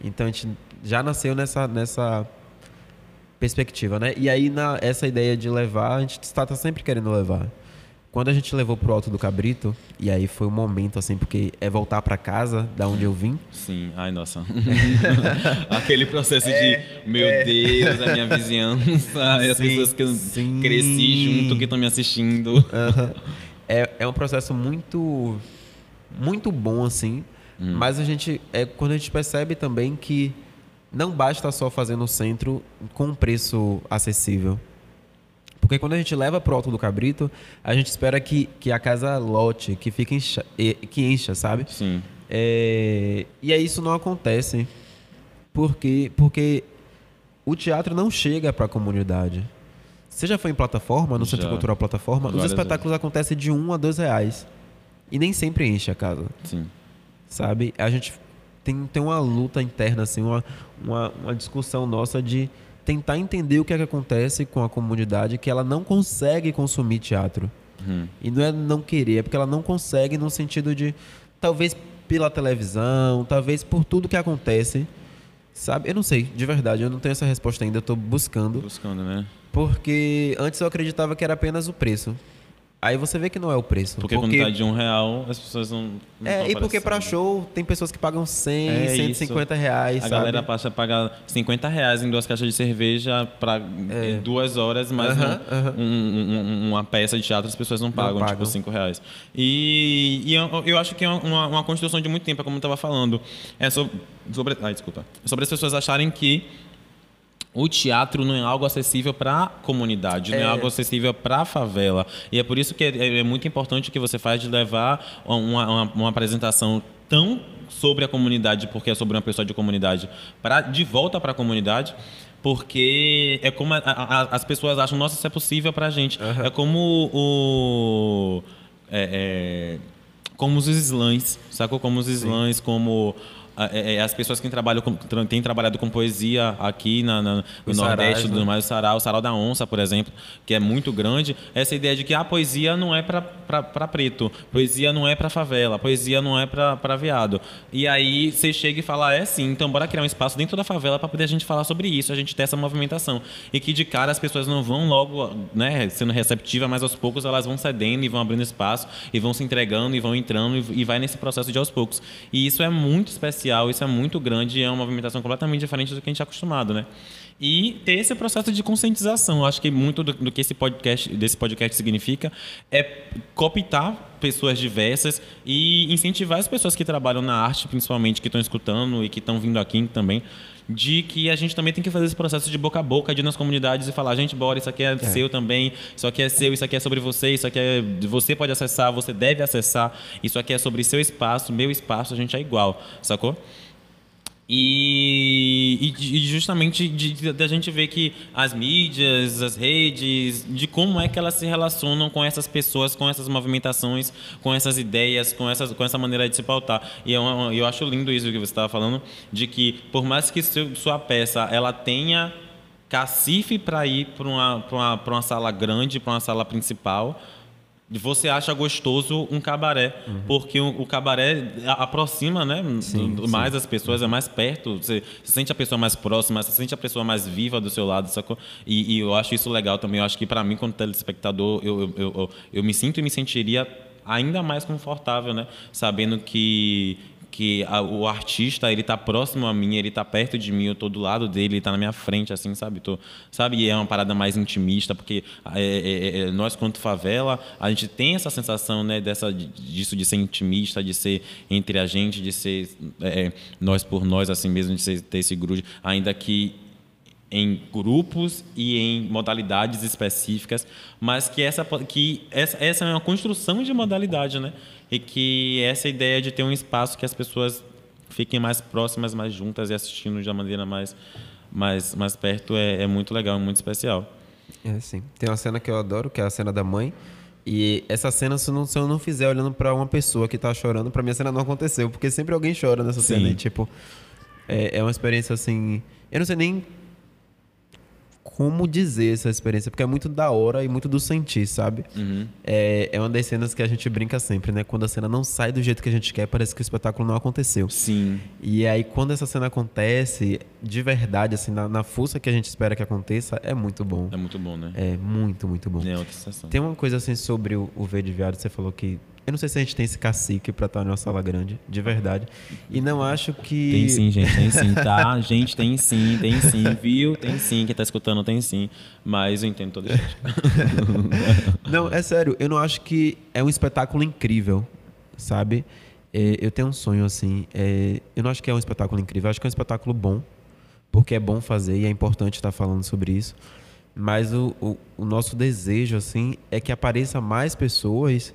Então a gente já nasceu nessa nessa perspectiva, né? E aí na essa ideia de levar, a gente está tá sempre querendo levar. Quando a gente levou pro Alto do Cabrito, e aí foi um momento, assim, porque é voltar para casa, da onde eu vim. Sim, ai, nossa. Aquele processo é, de, meu é. Deus, a minha vizinhança, as sim, pessoas que eu sim. cresci junto, que estão me assistindo. Uhum. É, é um processo muito, muito bom, assim, hum. mas a gente, é quando a gente percebe também que não basta só fazer no centro com um preço acessível. Porque quando a gente leva pro Alto do Cabrito, a gente espera que, que a casa lote, que fique encha, que encha, sabe? Sim. É, e aí isso não acontece. Porque, porque o teatro não chega para a comunidade. Você já foi em plataforma, no já. Centro Cultural Plataforma? Várias os espetáculos vezes. acontecem de um a dois reais. E nem sempre enche a casa. Sim. Sabe? A gente tem, tem uma luta interna, assim, uma, uma, uma discussão nossa de tentar entender o que é que acontece com a comunidade que ela não consegue consumir teatro. Uhum. E não é não querer, é porque ela não consegue no sentido de talvez pela televisão, talvez por tudo que acontece. Sabe? Eu não sei, de verdade, eu não tenho essa resposta ainda, eu tô buscando. Buscando, né? Porque antes eu acreditava que era apenas o preço. Aí você vê que não é o preço. Porque, porque... quando tá de um real, as pessoas não. não é, e porque para show tem pessoas que pagam 100, é 150 isso. reais. A sabe? galera passa a pagar 50 reais em duas caixas de cerveja para é. duas horas, mas uh -huh, uh -huh. um, um, uma peça de teatro as pessoas não pagam, não pagam. tipo 5 reais. E, e eu, eu, acho que é uma, uma construção de muito tempo, é como eu estava falando. É sobre, sobre. Ai, desculpa. É sobre as pessoas acharem que o teatro não é algo acessível para a comunidade, é. não é algo acessível para a favela. E é por isso que é, é, muito importante o que você faz de levar uma, uma, uma apresentação tão sobre a comunidade, porque é sobre uma pessoa de comunidade, pra, de volta para a comunidade, porque é como a, a, as pessoas acham, nossa, isso é possível para a gente. Uhum. É como o... É, é, como os slams, sacou? Como os slams, como é, é, as pessoas que trabalham com, têm trabalhado com poesia aqui na, na no Nordeste, do né? mais o sarau, o sarau da onça, por exemplo, que é muito grande, essa ideia de que a ah, poesia não é para preto, poesia não é para favela, poesia não é para viado. E aí você chega e fala, é sim, então bora criar um espaço dentro da favela para poder a gente falar sobre isso, a gente ter essa movimentação. E que de cara as pessoas não vão logo né, sendo receptivas, mas aos poucos elas vão cedendo e vão abrindo espaço e vão se entregando e vão entrando e, e vai nesse processo de aos poucos. E isso é muito especial isso é muito grande e é uma movimentação completamente diferente do que a gente é acostumado, né? E ter esse processo de conscientização. Eu acho que muito do, do, que esse podcast, desse podcast significa é cooptar pessoas diversas e incentivar as pessoas que trabalham na arte, principalmente, que estão escutando e que estão vindo aqui também, de que a gente também tem que fazer esse processo de boca a boca, de ir nas comunidades e falar, gente, bora, isso aqui é, é, seu também, isso aqui é seu, isso aqui é sobre você, isso aqui é você pode acessar, você deve acessar, isso aqui é sobre seu espaço, meu espaço, a gente é igual, sacou? E, e, justamente da gente ver que as mídias, as redes, de como é que elas se relacionam com essas pessoas, com essas movimentações, com essas ideias, com, essas, com essa maneira de se pautar. E eu, é eu acho lindo isso que você estava falando, de que por mais que seu, sua peça ela tenha cacife para ir para uma, uma, uma sala grande, para uma sala principal, você acha gostoso um cabaré, uhum. porque o, o, cabaré aproxima né, sim, do, mais sim. as pessoas, é mais perto, você, você, sente a pessoa mais próxima, você sente a pessoa mais viva do seu lado, sacou? E, e eu acho isso legal também, eu acho que para mim, como telespectador, eu, eu, eu, eu me sinto e me sentiria ainda mais confortável, né? Sabendo que que a, o artista ele tá próximo a mim, ele tá perto de mim, eu tô do lado dele, ele tá na minha frente, assim, sabe? Tô, sabe? E é uma parada mais intimista, porque é, é, é, é nós, quanto favela, a gente tem essa sensação, né, dessa, disso de ser intimista, de ser entre a gente, de ser é, nós por nós, assim mesmo, de ser, ter esse grude, ainda que em grupos e em modalidades específicas, mas que essa, que essa, essa é uma construção de modalidade, né? e que essa ideia de ter um espaço que as pessoas fiquem mais próximas, mais juntas e assistindo de uma maneira mais, mais, mais perto é, é muito legal, muito especial. É, sim. Tem uma cena que eu adoro, que é a cena da mãe. E essa cena, se, não, se eu não fizer olhando para uma pessoa que tá chorando, para mim a cena não aconteceu, porque sempre alguém chora nessa sim. cena. E, tipo, é, é uma experiência assim. Eu não sei nem como dizer essa experiência, porque é muito da hora e muito do sentir, sabe? Uhum. É, é uma das cenas que a gente brinca sempre, né? Quando a cena não sai do jeito que a gente quer, parece que o espetáculo não aconteceu. Sim. E aí, quando essa cena acontece, de verdade, assim, na, na força que a gente espera que aconteça, é muito bom. É muito bom, né? É muito, muito bom. É outra sensação. Tem uma coisa assim sobre o, o V de Viado, você falou que eu não sei se a gente tem esse cacique para estar numa sala grande, de verdade. E não acho que. Tem sim, gente, tem sim, tá? gente, tem sim, tem sim, viu? Tem sim. Quem tá escutando tem sim. Mas eu entendo toda gente. não, é sério, eu não acho que é um espetáculo incrível, sabe? É, eu tenho um sonho assim. É, eu não acho que é um espetáculo incrível, eu acho que é um espetáculo bom, porque é bom fazer e é importante estar falando sobre isso. Mas o, o, o nosso desejo, assim, é que apareça mais pessoas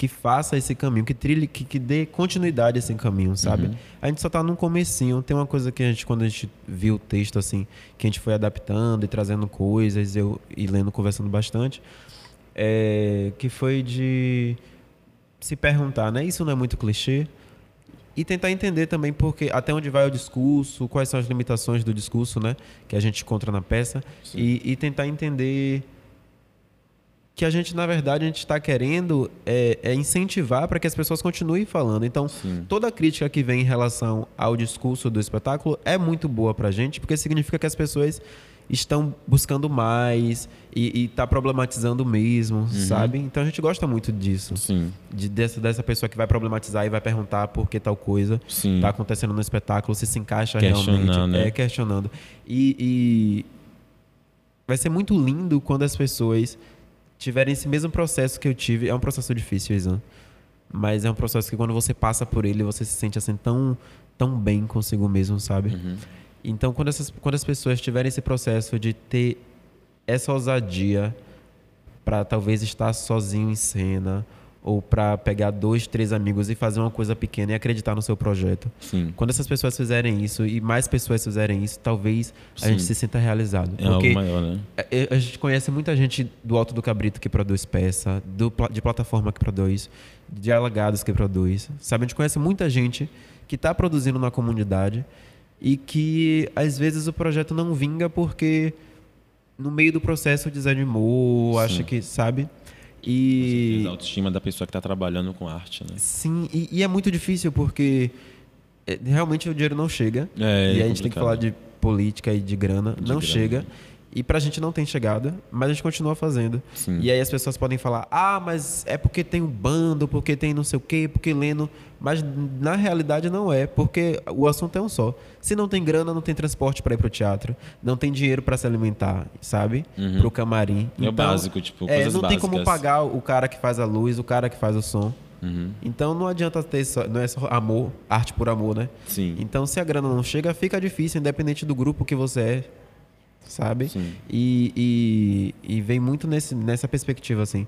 que faça esse caminho, que trilhe, que, que dê continuidade a esse caminho, sabe? Uhum. A gente só tá num comecinho. Tem uma coisa que a gente, quando a gente viu o texto, assim, que a gente foi adaptando e trazendo coisas, eu e lendo, conversando bastante, é, que foi de se perguntar, né? Isso não é muito clichê? E tentar entender também porque até onde vai o discurso, quais são as limitações do discurso, né? Que a gente encontra na peça. E, e tentar entender que a gente, na verdade, a gente está querendo é, é incentivar para que as pessoas continuem falando. Então, Sim. toda crítica que vem em relação ao discurso do espetáculo é muito boa para a gente, porque significa que as pessoas estão buscando mais e, está problematizando mesmo, uhum. sabe? Então a gente gosta muito disso. Sim. De, dessa, dessa pessoa que vai problematizar e vai perguntar por que tal coisa está acontecendo no espetáculo, se se encaixa realmente. Né? É, questionando. E, e vai ser muito lindo quando as pessoas tiverem esse mesmo processo que eu tive. É um processo difícil, Isan. Mas é um processo que quando você passa por ele, você se sente assim tão, tão bem consigo mesmo, sabe? Uhum. Então, quando, essas, quando as pessoas tiverem esse processo de ter essa ousadia para talvez estar sozinho em cena ou para pegar dois, três amigos e fazer uma coisa pequena e acreditar no seu projeto. Sim. Quando essas pessoas fizerem isso e mais pessoas fizerem isso, talvez Sim. a gente se sinta realizado. É Porque algo maior, né? É, a, gente conhece muita gente do Alto do Cabrito que produz peça, do, de plataforma que produz, de alagados que produz. Sabe, a gente conhece muita gente que está produzindo na comunidade e que às vezes o projeto não vinga porque no meio do processo desanimou, Sim. acha que, sabe? E a autoestima da pessoa que está trabalhando com arte, né? Sim, e, e, é muito difícil porque é, realmente o dinheiro não chega. É, e é a gente tem que falar de política e de grana, de não grana. chega. E pra gente não tem chegada, mas a gente continua fazendo. Sim. E aí as pessoas podem falar: ah, mas é porque tem um bando, porque tem não sei o quê, porque lendo. Mas na realidade não é, porque o assunto é um só. Se não tem grana, não tem transporte para ir pro teatro, não tem dinheiro para se alimentar, sabe? Uhum. Pro camarim. É então, o básico, tipo, é, Não básicas. tem como pagar o cara que faz a luz, o cara que faz o som. Uhum. Então não adianta ter só, não é só amor, arte por amor, né? Sim. Então se a grana não chega, fica difícil, independente do grupo que você é sabe? E, e, e vem muito nesse, nessa perspectiva, assim.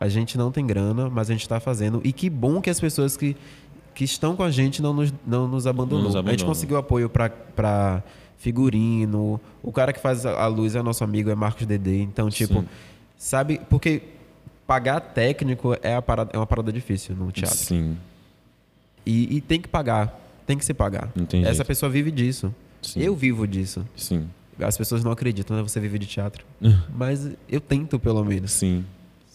A gente não tem grana, mas a gente está fazendo. E que bom que as pessoas que, que estão com a gente não nos, não nos abandonou. Não nos abandonou. A gente conseguiu apoio para figurino. O cara que faz a luz é nosso amigo, é Marcos Dedê. Então, tipo, Sim. sabe? Porque pagar técnico é, a parada, é uma parada difícil no teatro. Sim. E, e tem que pagar. Tem que se pagar. Essa pessoa vive disso. Sim. Eu vivo disso. Sim. As pessoas não acreditam, né? Você vive de teatro. Mas eu tento, pelo menos. Sim.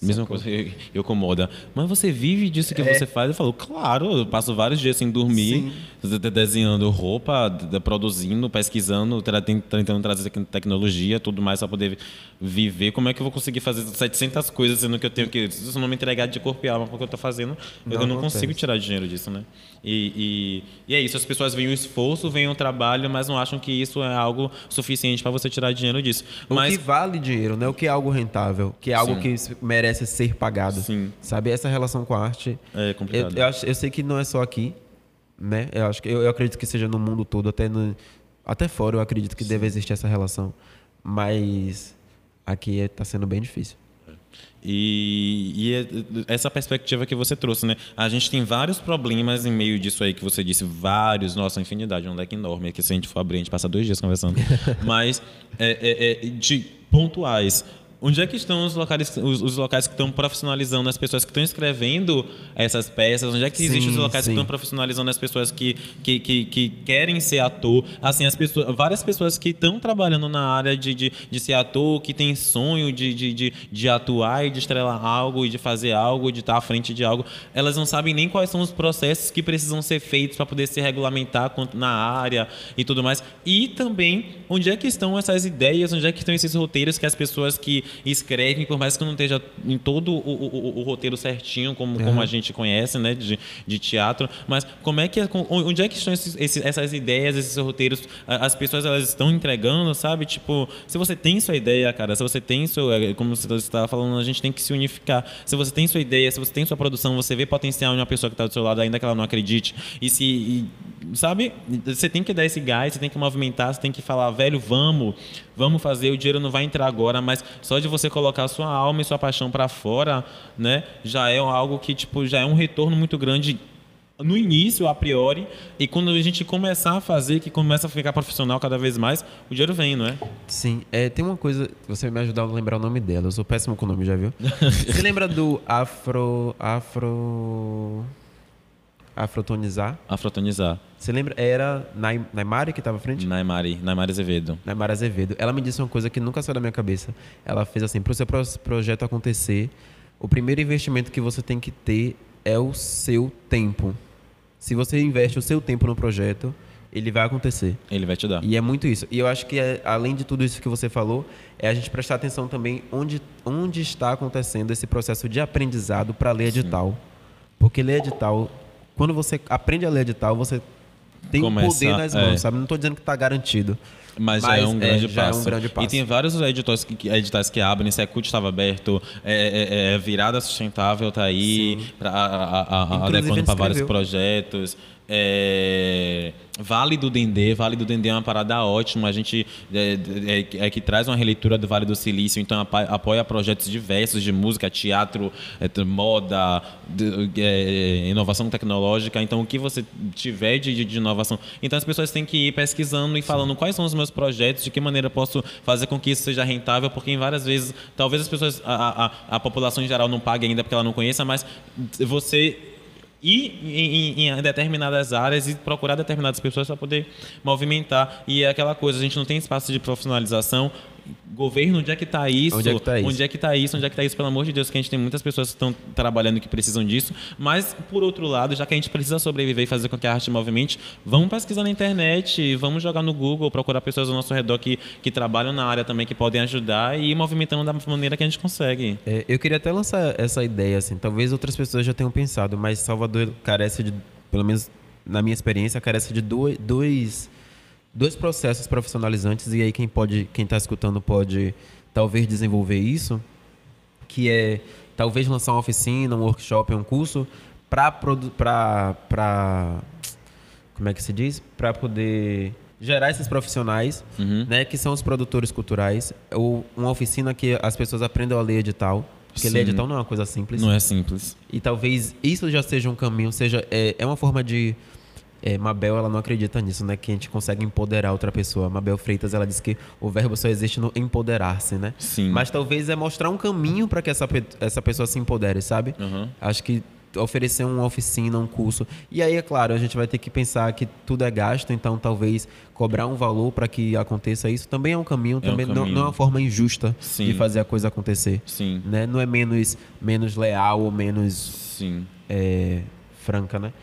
Mesma coisa, eu, eu comoda. Mas você vive disso que é. você faz? Eu falo, claro, eu passo vários dias sem dormir, Sim. desenhando roupa, produzindo, pesquisando, tentando trazer tecnologia, tudo mais para poder viver. Como é que eu vou conseguir fazer 700 coisas sendo que eu tenho que. Se eu não me entregar de corpo e alma porque eu estou fazendo, não eu não acontece. consigo tirar dinheiro disso, né? E, e, e, é isso, as pessoas veem o esforço, veem o trabalho, mas não acham que isso é algo suficiente para você tirar dinheiro disso. Mas... O que vale dinheiro, né? O que é algo rentável, que é algo Sim. que merece ser pagado. Sim. Sabe? Essa relação com a arte. É complicado. Eu, eu, acho, eu sei que não é só aqui, né? Eu, acho que, eu, eu acredito que seja no mundo todo, até, no, até fora eu acredito que Sim. deve existir essa relação. Mas aqui está sendo bem difícil. E, e, é essa perspectiva que você trouxe, né? A gente tem vários problemas em meio disso aí que você disse, vários, nossa, infinidade, um leque enorme. Que se a gente for abrir, a gente passa dois dias conversando. Mas é, é, é, de pontuais. Onde é que estão os locais, os, os, locais que estão profissionalizando as pessoas que estão escrevendo essas peças? Onde é que existem os locais sim. que estão profissionalizando as pessoas que, que, que, que, querem ser ator? Assim, as pessoas, várias pessoas que estão trabalhando na área de, de, de ser ator, que têm sonho de, de, de, de, atuar e de estrelar algo, e de fazer algo, de estar à frente de algo, elas não sabem nem quais são os processos que precisam ser feitos para poder se regulamentar na área e tudo mais. E também, onde é que estão essas ideias, onde é que estão esses roteiros que as pessoas que escrevem, por mais que não esteja em todo o, o, o roteiro certinho, como, uhum. como a gente conhece, né, de, de teatro, mas como é que, onde é que estão esses, esses, essas ideias, esses roteiros, as pessoas elas estão entregando, sabe? Tipo, se você tem sua ideia, cara, se você tem seu, é, como você estava falando, a gente tem que se unificar. Se você tem sua ideia, se você tem sua produção, você vê potencial em uma pessoa que está do seu lado, ainda que ela não acredite, e se, e, sabe? Você tem que dar esse gás, você tem que movimentar, você tem que falar, velho, vamos, vamos fazer, o dinheiro não vai entrar agora, mas só de você colocar sua alma e sua paixão para fora, né, já é algo que tipo já é um retorno muito grande no início, a priori, e quando a gente começar a fazer, que começa a ficar profissional cada vez mais, o dinheiro vem, não é? Sim. É, tem uma coisa, você me ajudar a lembrar o nome dela. Eu sou péssimo com o nome, já viu? você lembra do Afro. Afro. Afrotonizar. Afrotonizar. Você lembra? Era Naimari que estava à frente? Naimari, Naimari Azevedo. Naimari Azevedo. Ela me disse uma coisa que nunca saiu da minha cabeça. Ela fez assim: para o seu projeto acontecer, o primeiro investimento que você tem que ter é o seu tempo. Se você investe o seu tempo no projeto, ele vai acontecer. Ele vai te dar. E é muito isso. E eu acho que, é, além de tudo isso que você falou, é a gente prestar atenção também onde, onde está acontecendo esse processo de aprendizado para ler edital. Sim. Porque ler edital, quando você aprende a ler edital, você tem o poder nas mãos, é. sabe? Não estou dizendo que está garantido. Mas, Mas, é, um grande é, passo. É um grande passo. E tem vários editais que, editais que abrem, Secult estava aberto, é, é, é, Virada Sustentável está aí, pra, a, a, adequando para vários projetos. É, vale do Dendê, Vale do Dendê é uma parada ótima. A gente é, é, é que traz uma releitura do Vale do Silício, então apoia projetos diversos de música, teatro, é, moda, de, é, inovação tecnológica. Então, o que você tiver de, de, inovação. Então, as pessoas têm que ir pesquisando e falando Sim. quais são os meus projetos, de que maneira posso fazer com que isso seja rentável, porque em várias vezes, talvez as pessoas, a, a, a população em geral não pague ainda porque ela não conheça, mas você ir em, em, determinadas áreas e procurar determinadas pessoas para poder movimentar. E é aquela coisa, a gente não tem espaço de profissionalização, governo, onde é que está isso? Onde é que está isso? Onde é que está isso? Onde é que está isso? Pelo amor de Deus, que a gente tem muitas pessoas que estão trabalhando que precisam disso. Mas, por outro lado, já que a gente precisa sobreviver e fazer com que a arte movimente, vamos pesquisar na internet, vamos jogar no Google, procurar pessoas ao nosso redor que, que trabalham na área também, que podem ajudar e ir movimentando da maneira que a gente consegue. É, eu queria até lançar essa ideia, assim, talvez outras pessoas já tenham pensado, mas Salvador carece de, pelo menos na minha experiência, carece de dois, dois dois processos profissionalizantes e aí quem pode, quem está escutando pode talvez desenvolver isso, que é talvez lançar uma oficina, um workshop, um curso para para como é que se diz, para poder gerar esses profissionais, uhum. né, que são os produtores culturais, ou uma oficina que as pessoas aprendam a ler edital. Porque Sim. ler edital não é uma coisa simples. Não é simples. E talvez isso já seja um caminho, seja é, é uma forma de é, Mabel, ela não acredita nisso, né? Que a gente consegue empoderar outra pessoa. Mabel Freitas, ela diz que o verbo só existe no empoderar-se, né? Sim. Mas talvez é mostrar um caminho para que essa, essa pessoa se empodere, sabe? Uhum. Acho que oferecer uma oficina, um curso. E aí, é claro, a gente vai ter que pensar que tudo é gasto, então talvez cobrar um valor para que aconteça isso também é um caminho, é também um caminho. Não, não, é uma forma injusta Sim. de fazer a coisa acontecer. Sim. Né? Não é menos, menos leal ou menos Sim. É, franca, né?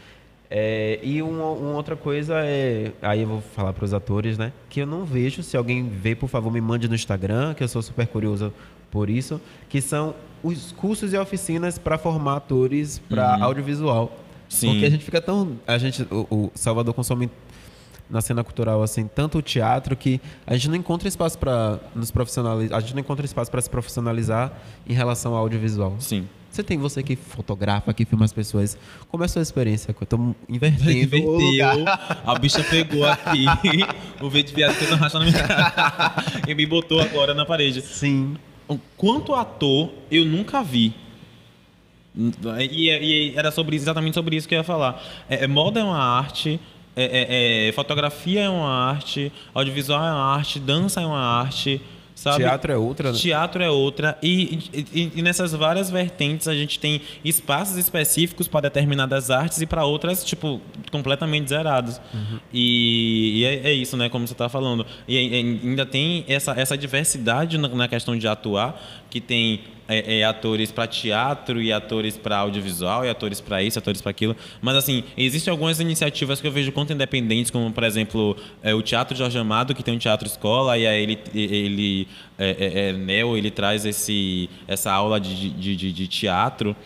É, e uma, uma, outra coisa é. Aí eu vou falar para os atores, né? Que eu não vejo. Se alguém vê, por favor, me mande no Instagram, que eu sou super curioso por isso. Que são os cursos e oficinas para formar atores para uhum. audiovisual. Sim. Porque a gente fica tão. A gente, o, o Salvador consome na cena cultural assim tanto o teatro que a gente não encontra espaço para nos profissionalizar a gente não encontra espaço para se profissionalizar em relação ao audiovisual sim você tem você que fotografa, que filma as pessoas. Como é a sua experiência? Estamos invertendo. Inverteu. A bicha pegou aqui o vídeo de viado fez uma racha na minha cara e me botou agora na parede. Sim. Quanto ator eu nunca vi. E, e era sobre exatamente sobre isso que eu ia falar. É, é moda é uma arte, é, é, é, fotografia é uma arte, audiovisual é uma arte, dança é uma arte. Sabe? Teatro é outra, né? Teatro é outra. E, e, e, nessas várias vertentes a gente tem espaços específicos para determinadas artes e para outras, tipo, completamente zerados. Uhum. E, e é, é, isso, né? Como você está falando. E, ainda tem essa, essa diversidade na, na questão de atuar, que tem é, é, atores para teatro e atores para audiovisual e atores para isso, atores para aquilo. Mas assim, existem algumas iniciativas que eu vejo quanto independentes, como por exemplo é, o Teatro Jorge Amado, que tem um teatro escola e aí ele, ele é, é, é Neo, ele traz esse, essa aula de, de, de, de teatro.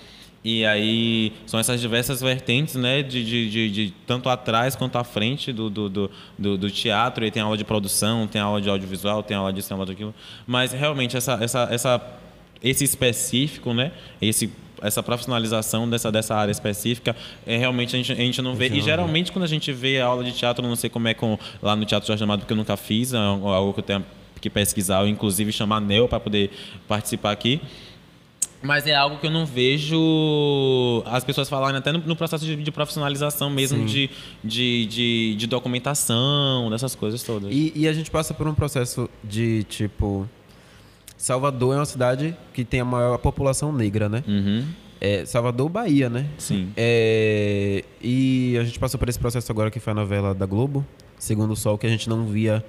E aí são essas diversas vertentes, né? De, de, de, de tanto atrás quanto à frente do, do, do, do, teatro. E tem aula de produção, tem aula de audiovisual, tem aula tem aula daquilo. Mas realmente essa, essa, essa esse específico, né? Esse essa profissionalização dessa, dessa área específica, é, realmente a gente, a gente não vê. E geralmente quando a gente vê a aula de teatro, não sei como é com, lá no Teatro Jorge Amado, porque eu nunca fiz, é algo que eu tenho que pesquisar, ou inclusive chamar Neo para poder participar aqui. Mas é algo que eu não vejo as pessoas falarem até no, no processo de, de, profissionalização mesmo, de, de, de, de, documentação, dessas coisas todas. E, e a gente passa por um processo de, tipo, Salvador é uma cidade que tem a maior população negra, né? Uhum. É Salvador, Bahia, né? Sim. É, e a gente passou por esse processo agora que foi a novela da Globo, Segundo o Sol, que a gente não via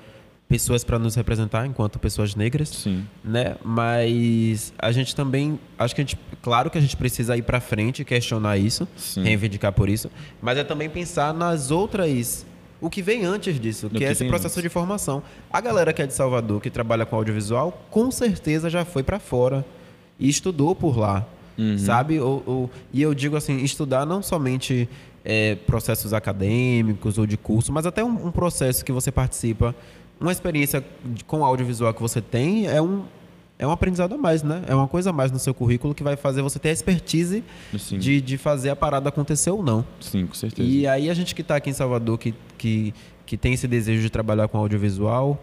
pessoas para nos representar enquanto pessoas negras, Sim. né? Mas a gente também, acho que a gente, claro que a gente precisa ir para frente, questionar isso, Sim. reivindicar por isso, mas é também pensar nas outras o que vem antes disso, que, que, é esse processo antes. de formação. A galera que é de Salvador, que trabalha com audiovisual, com certeza já foi para fora e estudou por lá, uhum. sabe? Ou, ou, e eu digo assim, estudar não somente é, processos acadêmicos ou de curso, mas até um, um processo que você participa, uma experiência com audiovisual que você tem é um é um aprendizado a mais, né? É uma coisa a mais no seu currículo que vai fazer você ter a expertise de, de fazer a parada acontecer ou não. Sim, com certeza. E aí a gente que está aqui em Salvador, que, que, que tem esse desejo de trabalhar com audiovisual,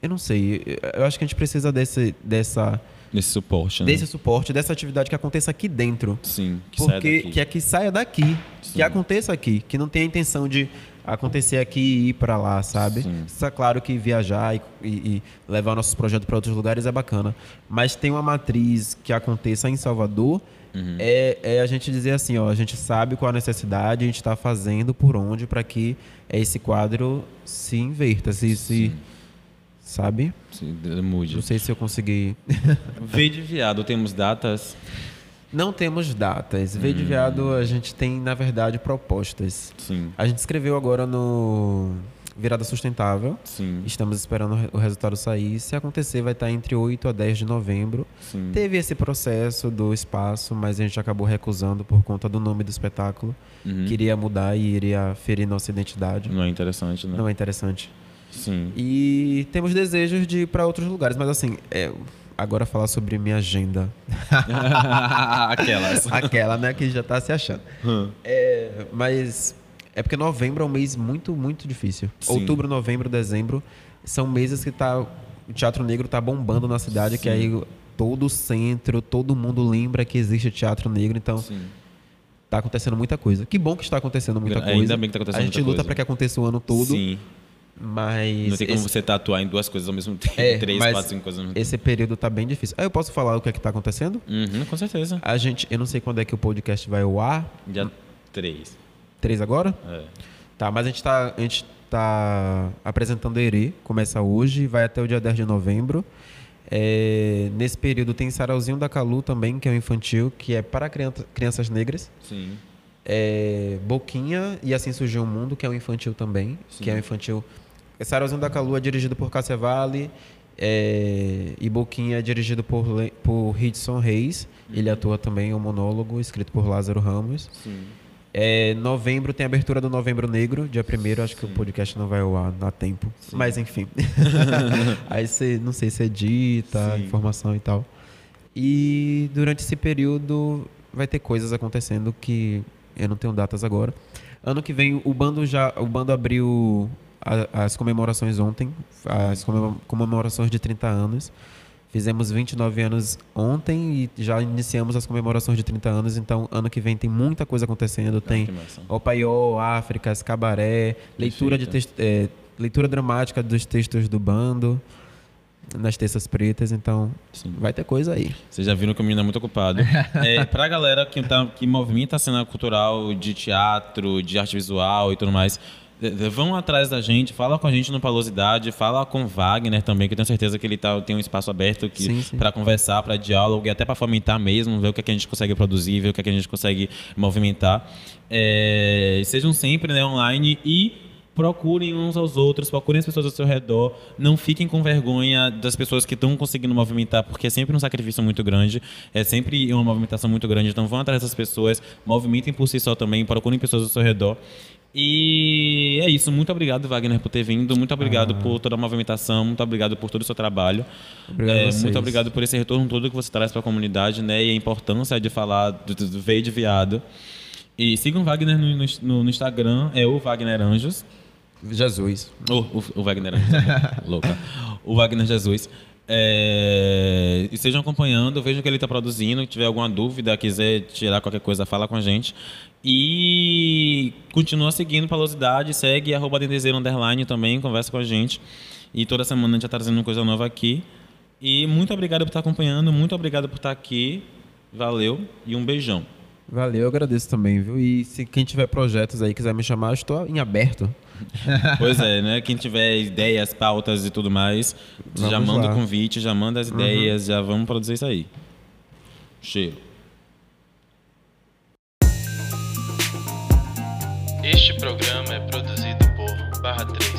eu não sei, eu acho que a gente precisa desse, dessa... Desse suporte, né? Desse suporte, dessa atividade que aconteça aqui dentro. Sim, que Porque, saia daqui. Que é que saia daqui, Sim. que aconteça aqui, que não tenha a intenção de acontecer aqui e ir para lá, sabe? Sim. Está claro que viajar e, e, e levar nossos projetos para outros lugares é bacana, mas tem uma matriz que aconteça em Salvador. Uhum. É, é, a gente dizer assim, ó, a gente sabe qual a necessidade, a gente está fazendo por onde para que esse quadro se inverta, se, se sabe? Se mude. Não sei se eu consegui. Veio de viado, temos datas? Não temos datas. V de hum. Viado, a gente tem, na verdade, propostas. Sim. A gente escreveu agora no Virada Sustentável. Sim. Estamos esperando o resultado sair. Se acontecer, vai estar entre 8 a 10 de novembro. Sim. Teve esse processo do espaço, mas a gente acabou recusando por conta do nome do espetáculo. Uhum. Queria mudar e iria ferir nossa identidade. Não é interessante, né? Não é interessante. Sim. E temos desejos de ir para outros lugares, mas assim, é, agora falar sobre minha agenda. Aquelas. Aquela, né, que já está se achando. Hum. É, mas é porque novembro é um mês muito, muito difícil. Sim. Outubro, novembro, dezembro são meses que tá, o Teatro Negro tá bombando na cidade, Sim. que aí todo o centro, todo mundo lembra que existe Teatro Negro, então Sim. tá acontecendo muita coisa. Que bom que está acontecendo muita coisa. Ainda bem que tá acontecendo A gente luta para que aconteça o ano todo. Sim. Mas. Não tem como esse... você tatuar em duas coisas ao mesmo tempo. É, três, quatro, cinco coisas ao mesmo tempo. Esse período tá bem difícil. Ah, eu posso falar o que é que tá acontecendo? Uhum, com certeza. A gente. Eu não sei quando é que o podcast vai ao ar. Dia 3. 3 agora? É. Tá, mas a gente tá. A gente tá apresentando Herê, começa hoje, vai até o dia 10 de novembro. É, nesse período tem Sarauzinho da Calu também, que é um infantil, que é para criança, crianças negras. Sim. É, Boquinha e Assim Surgiu o Mundo, que é um infantil também, Sim. que é um infantil Sarauzinho da Calua é dirigido por Cássia Vale é, e Boquinha é dirigido por, por Hidson Reis. Uhum. Ele atua também em um monólogo escrito por Lázaro Ramos. Sim. É, novembro tem a abertura do Novembro Negro, dia 1 acho Sim. que o podcast não vai ao ar a tempo. Sim. Mas enfim. Aí você, não sei se edita, Sim. informação e tal. E durante esse período vai ter coisas acontecendo que eu não tenho datas agora. Ano que vem o bando já, o bando abriu as comemorações ontem, as comemorações de 30 anos. Fizemos 29 anos ontem e já iniciamos as comemorações de 30 anos, então ano que vem tem muita coisa acontecendo. Tem Opaió, África, Cabaré, leitura, de texto, é, leitura dramática dos textos do bando nas terças pretas, então Sim. vai ter coisa aí. Vocês já viram que o menino é muito ocupado. é, pra galera que, tá, que movimenta a cena cultural de teatro, de arte visual e tudo mais, Vão atrás da gente, fala com a gente no Palosidade, fala com Wagner também, que eu tenho certeza que ele tá, tem um espaço aberto para conversar, para diálogo e até para fomentar mesmo, ver o que, é que a gente consegue produzir, ver o que, é que a gente consegue movimentar. É, sejam sempre né, online e procurem uns aos outros, procurem as pessoas ao seu redor, não fiquem com vergonha das pessoas que estão conseguindo movimentar, porque é sempre um sacrifício muito grande, é sempre uma movimentação muito grande, então vão atrás dessas pessoas, movimentem por si só também, procurem pessoas ao seu redor e é isso. Muito obrigado, Wagner, por ter vindo. Muito obrigado ah. por toda a movimentação. Muito obrigado por todo o seu trabalho. Obrigado é, muito obrigado por esse retorno todo que você traz para a comunidade, né? E a importância de falar do, do, do veio de viado. E sigam o Wagner no, no, no, Instagram, é o Wagner Anjos. Jesus. Oh, o, o Wagner Anjos. Louca. O Wagner Jesus. É, estejam acompanhando, vejam o que ele está produzindo. Se tiver alguma dúvida, quiser tirar qualquer coisa, fala com a gente. E continua seguindo Palosidade, segue arroba Underline também, conversa com a gente. E toda semana a gente está trazendo coisa nova aqui. E muito obrigado por estar acompanhando, muito obrigado por estar aqui. Valeu e um beijão. Valeu, eu agradeço também, viu? E se quem tiver projetos aí quiser me chamar, eu estou em aberto. Pois é, né? Quem tiver ideias, pautas e tudo mais, vamos já manda o convite, já manda as uhum. ideias, uhum. já vamos produzir isso aí. Cheiro. Este programa é produzido barra 3.